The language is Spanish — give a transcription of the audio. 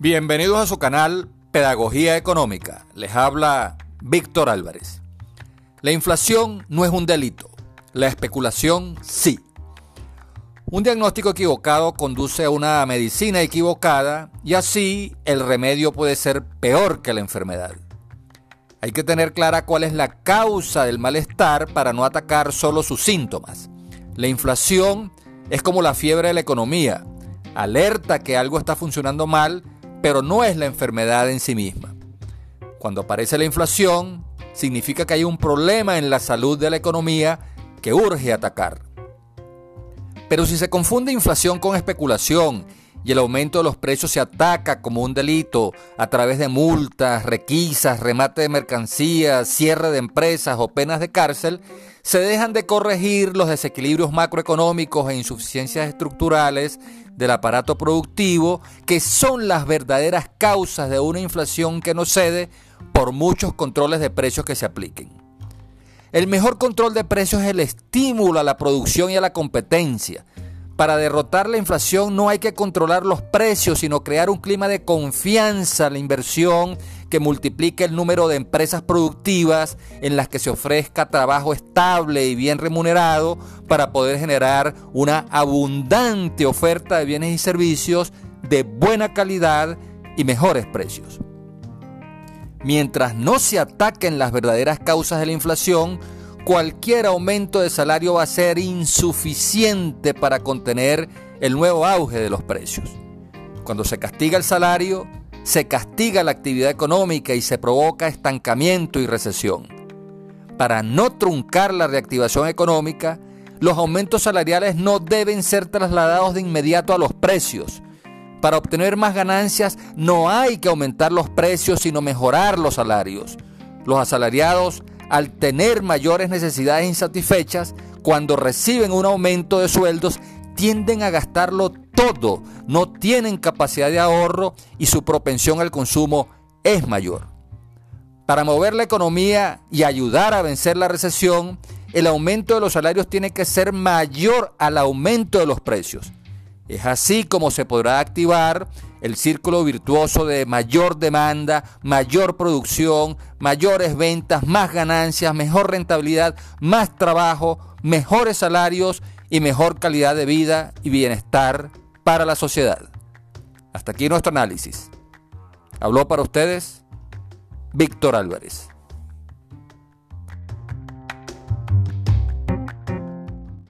Bienvenidos a su canal Pedagogía Económica. Les habla Víctor Álvarez. La inflación no es un delito, la especulación sí. Un diagnóstico equivocado conduce a una medicina equivocada y así el remedio puede ser peor que la enfermedad. Hay que tener clara cuál es la causa del malestar para no atacar solo sus síntomas. La inflación es como la fiebre de la economía. Alerta que algo está funcionando mal pero no es la enfermedad en sí misma. Cuando aparece la inflación, significa que hay un problema en la salud de la economía que urge atacar. Pero si se confunde inflación con especulación y el aumento de los precios se ataca como un delito a través de multas, requisas, remate de mercancías, cierre de empresas o penas de cárcel, se dejan de corregir los desequilibrios macroeconómicos e insuficiencias estructurales del aparato productivo, que son las verdaderas causas de una inflación que no cede por muchos controles de precios que se apliquen. El mejor control de precios es el estímulo a la producción y a la competencia, para derrotar la inflación no hay que controlar los precios, sino crear un clima de confianza la inversión que multiplique el número de empresas productivas en las que se ofrezca trabajo estable y bien remunerado para poder generar una abundante oferta de bienes y servicios de buena calidad y mejores precios. Mientras no se ataquen las verdaderas causas de la inflación, cualquier aumento de salario va a ser insuficiente para contener el nuevo auge de los precios. Cuando se castiga el salario, se castiga la actividad económica y se provoca estancamiento y recesión. Para no truncar la reactivación económica, los aumentos salariales no deben ser trasladados de inmediato a los precios. Para obtener más ganancias no hay que aumentar los precios, sino mejorar los salarios. Los asalariados al tener mayores necesidades insatisfechas, cuando reciben un aumento de sueldos, tienden a gastarlo todo, no tienen capacidad de ahorro y su propensión al consumo es mayor. Para mover la economía y ayudar a vencer la recesión, el aumento de los salarios tiene que ser mayor al aumento de los precios. Es así como se podrá activar el círculo virtuoso de mayor demanda, mayor producción, mayores ventas, más ganancias, mejor rentabilidad, más trabajo, mejores salarios y mejor calidad de vida y bienestar para la sociedad. Hasta aquí nuestro análisis. Habló para ustedes Víctor Álvarez.